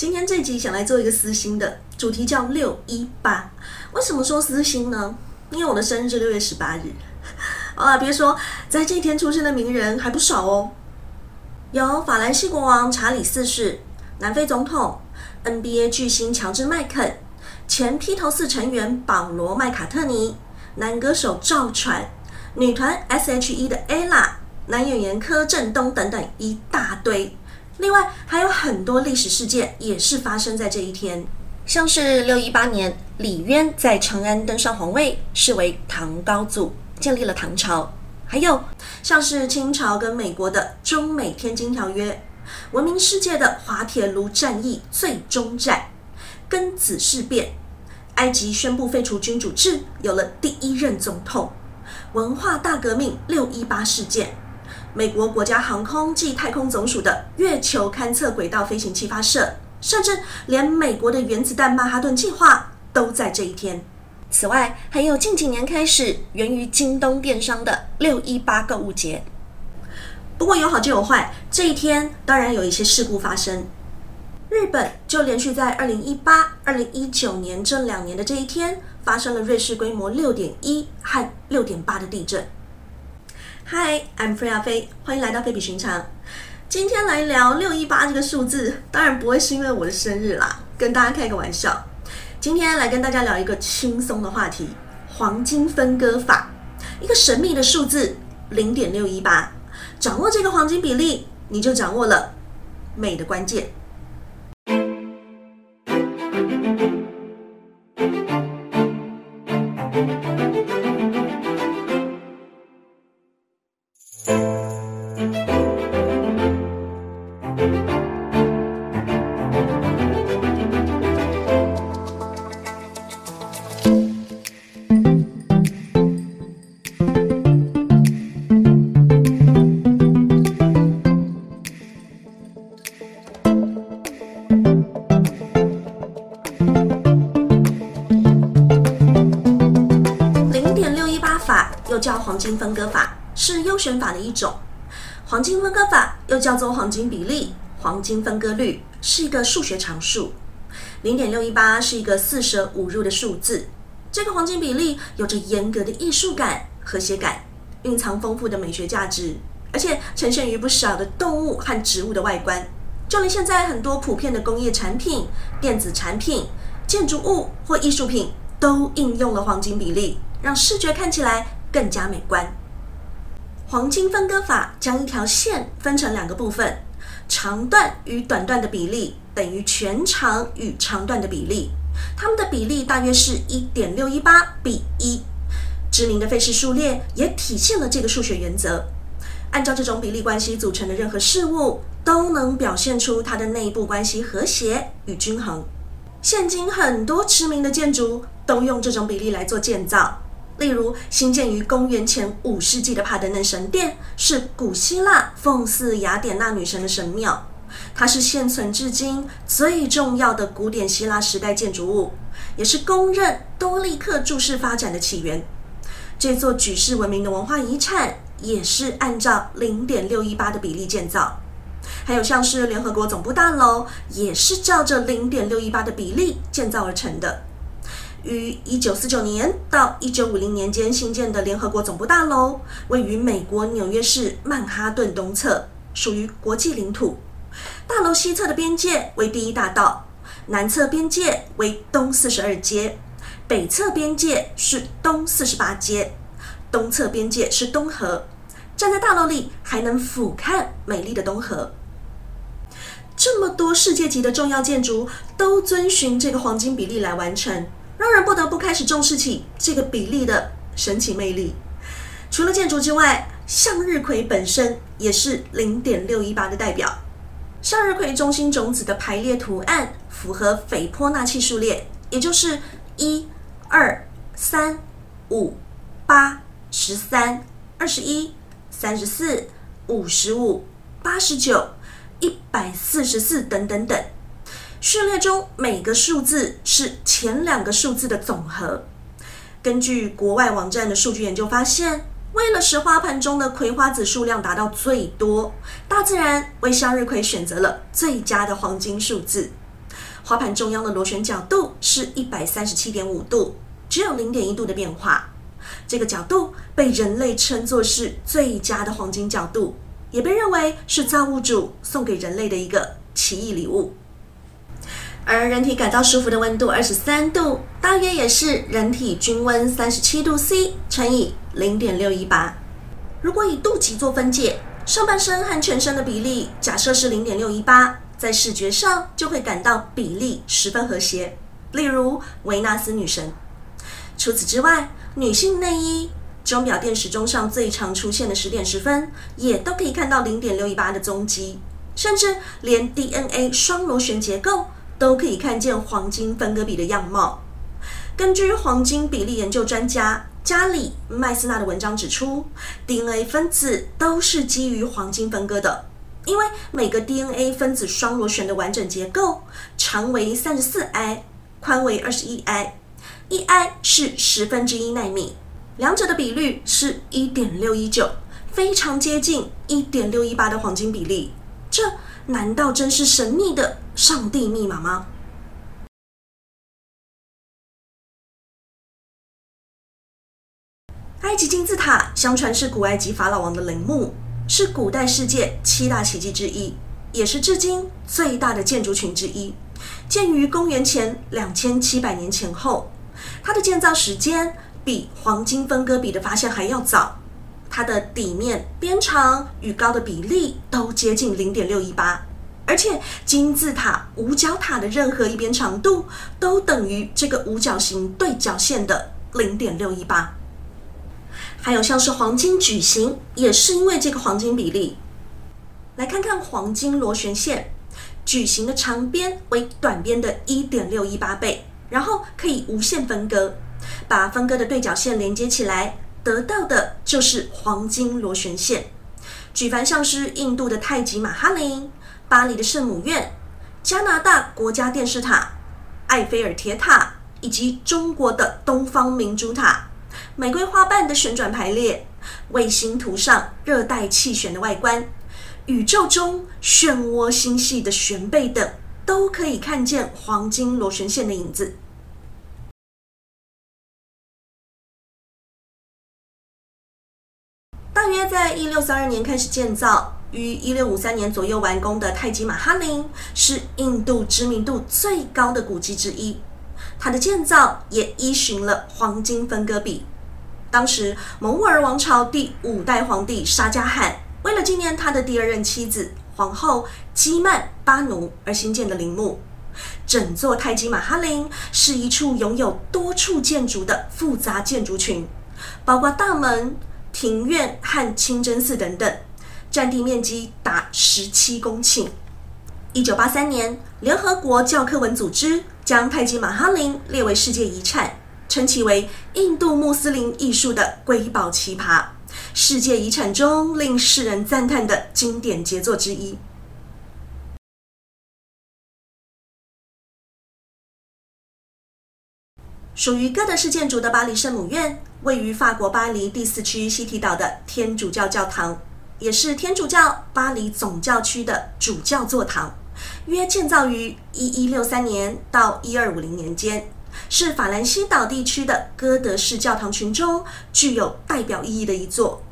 今天这集想来做一个私心的主题，叫六一八。为什么说私心呢？因为我的生日六月十八日。啊，别说在这天出生的名人还不少哦，有法兰西国王查理四世、南非总统、NBA 巨星乔治麦肯、前披头四成员保罗麦卡特尼、男歌手赵传、女团 S.H.E 的 ella、男演员柯震东等等一大堆。另外还有很多历史事件也是发生在这一天，像是六一八年，李渊在长安登上皇位，是为唐高祖，建立了唐朝；还有像是清朝跟美国的中美天津条约，闻名世界的滑铁卢战役最终战，庚子事变，埃及宣布废除君主制，有了第一任总统，文化大革命六一八事件。美国国家航空暨太空总署的月球勘测轨道飞行器发射，甚至连美国的原子弹曼哈顿计划都在这一天。此外，还有近几年开始源于京东电商的六一八购物节。不过有好就有坏，这一天当然有一些事故发生。日本就连续在二零一八、二零一九年这两年的这一天，发生了瑞士规模六点一和六点八的地震。Hi，I'm Freya 飞，欢迎来到非比寻常。今天来聊六一八这个数字，当然不会是因为我的生日啦，跟大家开个玩笑。今天来跟大家聊一个轻松的话题——黄金分割法，一个神秘的数字零点六一八。掌握这个黄金比例，你就掌握了美的关键。叫黄金分割法是优选法的一种，黄金分割法又叫做黄金比例、黄金分割率，是一个数学常数。零点六一八是一个四舍五入的数字。这个黄金比例有着严格的艺术感、和谐感，蕴藏丰富的美学价值，而且呈现于不少的动物和植物的外观。就连现在很多普遍的工业产品、电子产品、建筑物或艺术品，都应用了黄金比例，让视觉看起来。更加美观。黄金分割法将一条线分成两个部分，长段与短段的比例等于全长与长段的比例，它们的比例大约是一点六一八比一。知名的费氏数列也体现了这个数学原则。按照这种比例关系组成的任何事物，都能表现出它的内部关系和谐与均衡。现今很多知名的建筑都用这种比例来做建造。例如，兴建于公元前五世纪的帕德嫩神殿是古希腊奉祀雅典娜女神的神庙，它是现存至今最重要的古典希腊时代建筑物，也是公认多利克柱式发展的起源。这座举世闻名的文化遗产也是按照零点六一八的比例建造，还有像是联合国总部大楼也是照着零点六一八的比例建造而成的。于一九四九年到一九五零年间新建的联合国总部大楼，位于美国纽约市曼哈顿东侧，属于国际领土。大楼西侧的边界为第一大道，南侧边界为东四十二街，北侧边界是东四十八街，东侧边界是东河。站在大楼里，还能俯瞰美丽的东河。这么多世界级的重要建筑，都遵循这个黄金比例来完成。让人不得不开始重视起这个比例的神奇魅力。除了建筑之外，向日葵本身也是零点六一八的代表。向日葵中心种子的排列图案符合斐波那契数列，也就是一、二、三、五、八、十三、二十一、三十四、五十五、八十九、一百四十四等等等。序列中每个数字是前两个数字的总和。根据国外网站的数据研究发现，为了使花盘中的葵花籽数量达到最多，大自然为向日葵选择了最佳的黄金数字。花盘中央的螺旋角度是一百三十七点五度，只有零点一度的变化。这个角度被人类称作是最佳的黄金角度，也被认为是造物主送给人类的一个奇异礼物。而人体感到舒服的温度二十三度，大约也是人体均温三十七度 C 乘以零点六一八。如果以肚脐做分界，上半身和全身的比例假设是零点六一八，在视觉上就会感到比例十分和谐。例如维纳斯女神。除此之外，女性内衣、钟表电时钟上最常出现的十点十分，也都可以看到零点六一八的踪迹。甚至连 DNA 双螺旋结构都可以看见黄金分割比的样貌。根据黄金比例研究专家加里麦斯纳的文章指出，DNA 分子都是基于黄金分割的，因为每个 DNA 分子双螺旋的完整结构长为三十四 i，宽为二十一 i，一 i 是十分之一纳米，两者的比率是一点六一九，非常接近一点六一八的黄金比例。这难道真是神秘的上帝密码吗？埃及金字塔相传是古埃及法老王的陵墓，是古代世界七大奇迹之一，也是至今最大的建筑群之一。建于公元前两千七百年前后，它的建造时间比黄金分割比的发现还要早。它的底面边长与高的比例都接近零点六一八，而且金字塔五角塔的任何一边长度都等于这个五角形对角线的零点六一八。还有像是黄金矩形，也是因为这个黄金比例。来看看黄金螺旋线，矩形的长边为短边的一点六一八倍，然后可以无限分割，把分割的对角线连接起来。得到的就是黄金螺旋线。举凡像是印度的泰姬玛哈林、巴黎的圣母院、加拿大国家电视塔、埃菲尔铁塔，以及中国的东方明珠塔、玫瑰花瓣的旋转排列、卫星图上热带气旋的外观、宇宙中漩涡星系的旋背等，都可以看见黄金螺旋线的影子。约在一六三二年开始建造，于一六五三年左右完工的泰姬玛哈陵，是印度知名度最高的古迹之一。它的建造也依循了黄金分割比。当时蒙古尔王朝第五代皇帝沙加汗，为了纪念他的第二任妻子皇后基曼巴奴而新建的陵墓。整座泰姬玛哈陵是一处拥有多处建筑的复杂建筑群，包括大门。庭院和清真寺等等，占地面积达十七公顷。一九八三年，联合国教科文组织将泰姬玛哈林列为世界遗产，称其为印度穆斯林艺术的瑰宝奇葩，世界遗产中令世人赞叹的经典杰作之一。属于哥德式建筑的巴黎圣母院，位于法国巴黎第四区西提岛的天主教教堂，也是天主教巴黎总教区的主教座堂。约建造于一一六三年到一二五零年间，是法兰西岛地区的哥德式教堂群中具有代表意义的一座。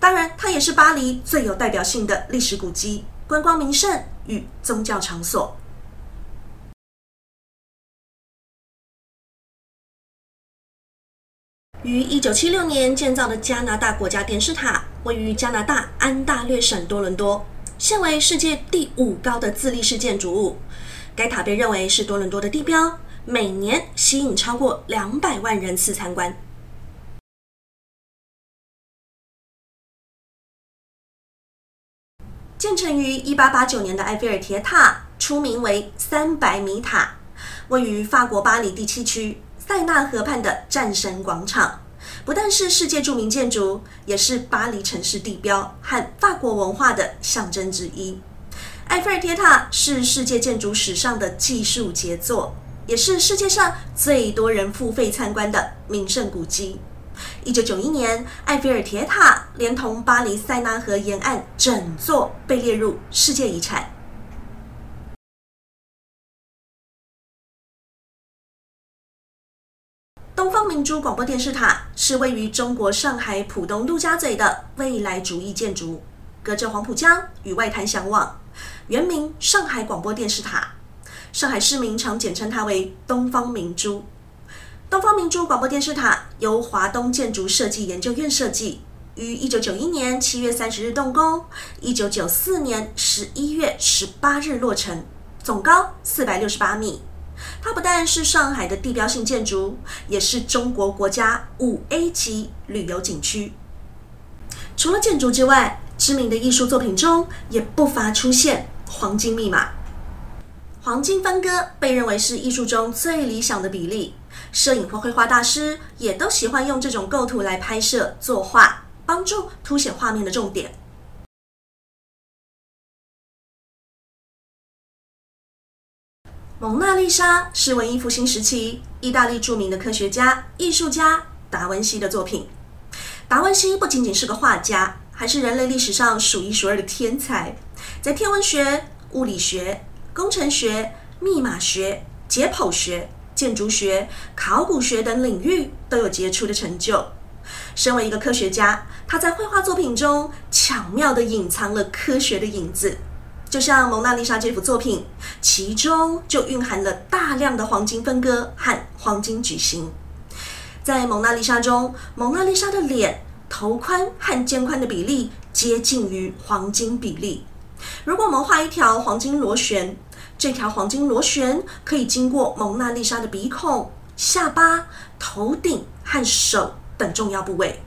当然，它也是巴黎最有代表性的历史古迹、观光名胜与宗教场所。于一九七六年建造的加拿大国家电视塔，位于加拿大安大略省多伦多，现为世界第五高的自立式建筑物。该塔被认为是多伦多的地标，每年吸引超过两百万人次参观。建成于一八八九年的埃菲尔铁塔，出名为三百米塔，位于法国巴黎第七区。塞纳河畔的战神广场，不但是世界著名建筑，也是巴黎城市地标和法国文化的象征之一。埃菲尔铁塔是世界建筑史上的技术杰作，也是世界上最多人付费参观的名胜古迹。一九九一年，埃菲尔铁塔连同巴黎塞纳河沿岸整座被列入世界遗产。珠广播电视塔是位于中国上海浦东陆家嘴的未来主义建筑，隔着黄浦江与外滩相望，原名上海广播电视塔。上海市民常简称它为东方明珠。东方明珠广播电视塔由华东建筑设计研究院设计，于一九九一年七月三十日动工，一九九四年十一月十八日落成，总高四百六十八米。它不但是上海的地标性建筑，也是中国国家五 A 级旅游景区。除了建筑之外，知名的艺术作品中也不乏出现黄金密码。黄金分割被认为是艺术中最理想的比例，摄影或绘画大师也都喜欢用这种构图来拍摄作画，帮助凸显画面的重点。蒙娜丽莎是文艺复兴时期意大利著名的科学家、艺术家达文西的作品。达文西不仅仅是个画家，还是人类历史上数一数二的天才，在天文学、物理学、工程学、密码学、解剖学、建筑学、考古学等领域都有杰出的成就。身为一个科学家，他在绘画作品中巧妙地隐藏了科学的影子。就像《蒙娜丽莎》这幅作品，其中就蕴含了大量的黄金分割和黄金矩形。在《蒙娜丽莎》中，蒙娜丽莎的脸、头宽和肩宽的比例接近于黄金比例。如果我们画一条黄金螺旋，这条黄金螺旋可以经过蒙娜丽莎的鼻孔、下巴、头顶和手等重要部位。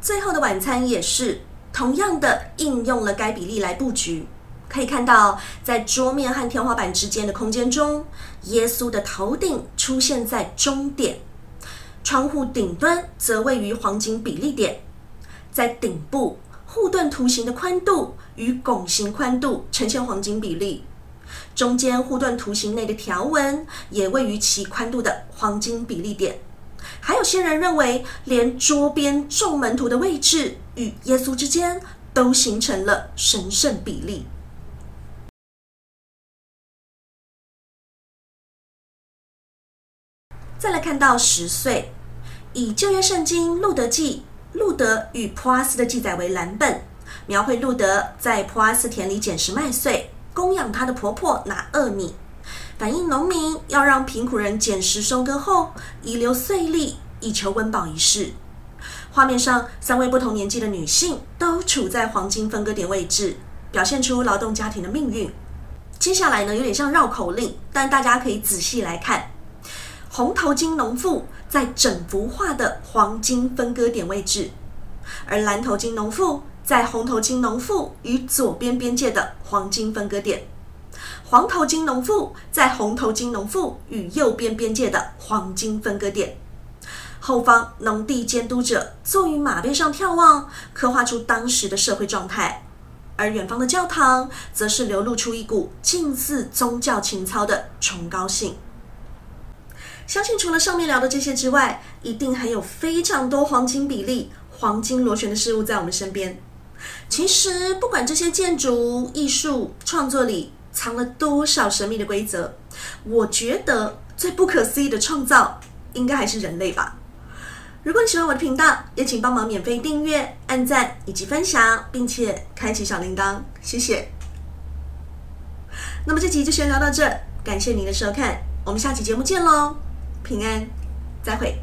最后的晚餐也是同样的应用了该比例来布局。可以看到，在桌面和天花板之间的空间中，耶稣的头顶出现在中点，窗户顶端则位于黄金比例点。在顶部，护盾图形的宽度与拱形宽度呈现黄金比例，中间护盾图形内的条纹也位于其宽度的黄金比例点。还有些人认为，连桌边众门徒的位置与耶稣之间都形成了神圣比例。再来看到十岁，以旧约圣经《路德记》路德与普阿斯的记载为蓝本，描绘路德在普阿斯田里捡拾麦穗，供养他的婆婆拿厄米。反映农民要让贫苦人捡拾收割后遗留碎粒，以求温饱一事。画面上三位不同年纪的女性都处在黄金分割点位置，表现出劳动家庭的命运。接下来呢，有点像绕口令，但大家可以仔细来看。红头巾农妇在整幅画的黄金分割点位置，而蓝头巾农妇在红头巾农妇与左边边界的黄金分割点。黄头巾农妇在红头巾农妇与右边边界的黄金分割点，后方农地监督者坐于马背上眺望，刻画出当时的社会状态；而远方的教堂则是流露出一股近似宗教情操的崇高性。相信除了上面聊的这些之外，一定还有非常多黄金比例、黄金螺旋的事物在我们身边。其实，不管这些建筑艺术创作里，藏了多少神秘的规则？我觉得最不可思议的创造，应该还是人类吧。如果你喜欢我的频道，也请帮忙免费订阅、按赞以及分享，并且开启小铃铛，谢谢。那么这集就先聊到这，感谢您的收看，我们下期节目见喽，平安，再会。